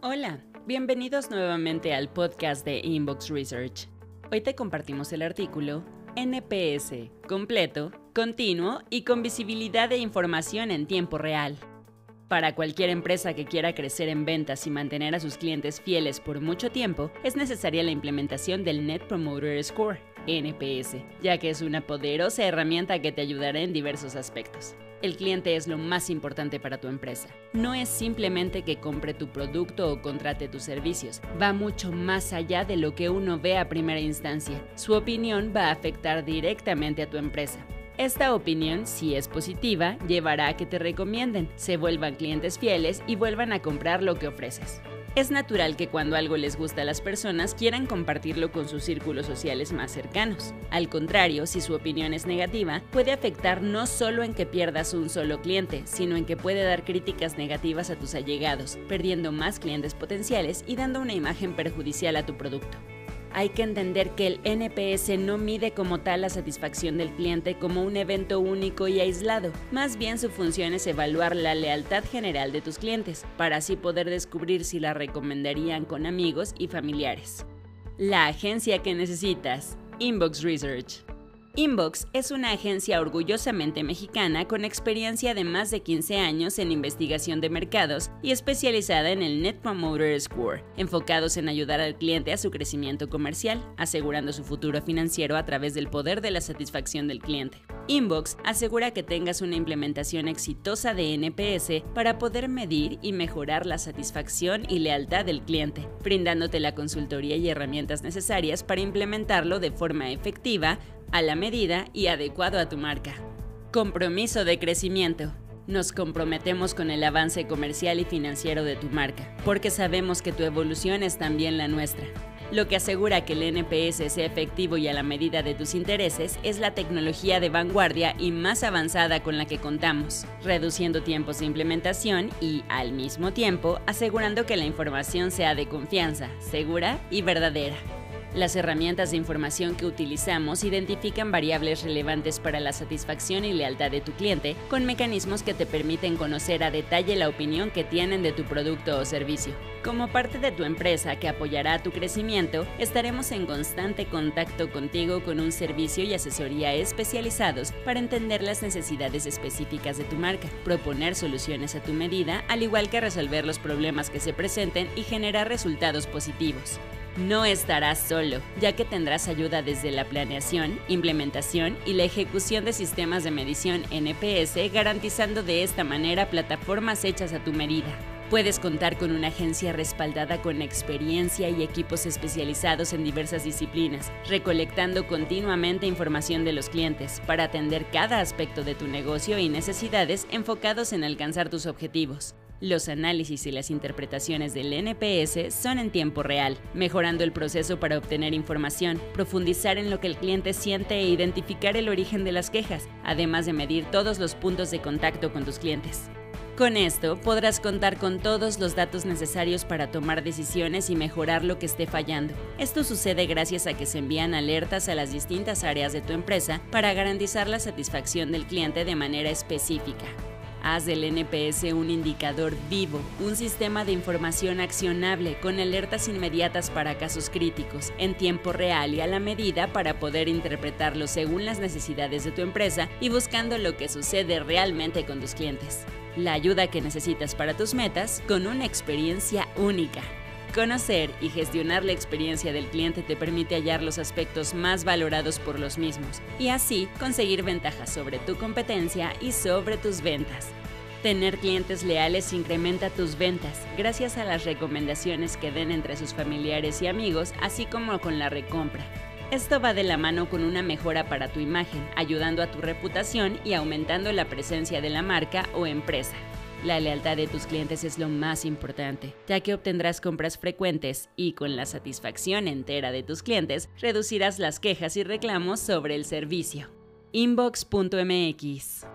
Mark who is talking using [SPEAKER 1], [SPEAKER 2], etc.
[SPEAKER 1] Hola, bienvenidos nuevamente al podcast de Inbox Research. Hoy te compartimos el artículo NPS, completo, continuo y con visibilidad de información en tiempo real. Para cualquier empresa que quiera crecer en ventas y mantener a sus clientes fieles por mucho tiempo, es necesaria la implementación del Net Promoter Score, NPS, ya que es una poderosa herramienta que te ayudará en diversos aspectos. El cliente es lo más importante para tu empresa. No es simplemente que compre tu producto o contrate tus servicios, va mucho más allá de lo que uno ve a primera instancia. Su opinión va a afectar directamente a tu empresa. Esta opinión, si es positiva, llevará a que te recomienden, se vuelvan clientes fieles y vuelvan a comprar lo que ofreces. Es natural que cuando algo les gusta a las personas quieran compartirlo con sus círculos sociales más cercanos. Al contrario, si su opinión es negativa, puede afectar no solo en que pierdas un solo cliente, sino en que puede dar críticas negativas a tus allegados, perdiendo más clientes potenciales y dando una imagen perjudicial a tu producto hay que entender que el NPS no mide como tal la satisfacción del cliente como un evento único y aislado. Más bien su función es evaluar la lealtad general de tus clientes, para así poder descubrir si la recomendarían con amigos y familiares. La agencia que necesitas. Inbox Research. Inbox es una agencia orgullosamente mexicana con experiencia de más de 15 años en investigación de mercados y especializada en el Net Promoter Score, enfocados en ayudar al cliente a su crecimiento comercial, asegurando su futuro financiero a través del poder de la satisfacción del cliente. Inbox asegura que tengas una implementación exitosa de NPS para poder medir y mejorar la satisfacción y lealtad del cliente, brindándote la consultoría y herramientas necesarias para implementarlo de forma efectiva a la medida y adecuado a tu marca. Compromiso de crecimiento. Nos comprometemos con el avance comercial y financiero de tu marca, porque sabemos que tu evolución es también la nuestra. Lo que asegura que el NPS sea efectivo y a la medida de tus intereses es la tecnología de vanguardia y más avanzada con la que contamos, reduciendo tiempos de implementación y, al mismo tiempo, asegurando que la información sea de confianza, segura y verdadera. Las herramientas de información que utilizamos identifican variables relevantes para la satisfacción y lealtad de tu cliente con mecanismos que te permiten conocer a detalle la opinión que tienen de tu producto o servicio. Como parte de tu empresa que apoyará tu crecimiento, estaremos en constante contacto contigo con un servicio y asesoría especializados para entender las necesidades específicas de tu marca, proponer soluciones a tu medida, al igual que resolver los problemas que se presenten y generar resultados positivos. No estarás solo, ya que tendrás ayuda desde la planeación, implementación y la ejecución de sistemas de medición NPS, garantizando de esta manera plataformas hechas a tu medida. Puedes contar con una agencia respaldada con experiencia y equipos especializados en diversas disciplinas, recolectando continuamente información de los clientes para atender cada aspecto de tu negocio y necesidades enfocados en alcanzar tus objetivos. Los análisis y las interpretaciones del NPS son en tiempo real, mejorando el proceso para obtener información, profundizar en lo que el cliente siente e identificar el origen de las quejas, además de medir todos los puntos de contacto con tus clientes. Con esto podrás contar con todos los datos necesarios para tomar decisiones y mejorar lo que esté fallando. Esto sucede gracias a que se envían alertas a las distintas áreas de tu empresa para garantizar la satisfacción del cliente de manera específica. Haz del NPS un indicador vivo, un sistema de información accionable con alertas inmediatas para casos críticos, en tiempo real y a la medida para poder interpretarlo según las necesidades de tu empresa y buscando lo que sucede realmente con tus clientes. La ayuda que necesitas para tus metas con una experiencia única. Conocer y gestionar la experiencia del cliente te permite hallar los aspectos más valorados por los mismos y así conseguir ventajas sobre tu competencia y sobre tus ventas. Tener clientes leales incrementa tus ventas gracias a las recomendaciones que den entre sus familiares y amigos, así como con la recompra. Esto va de la mano con una mejora para tu imagen, ayudando a tu reputación y aumentando la presencia de la marca o empresa. La lealtad de tus clientes es lo más importante, ya que obtendrás compras frecuentes y con la satisfacción entera de tus clientes, reducirás las quejas y reclamos sobre el servicio. Inbox.mx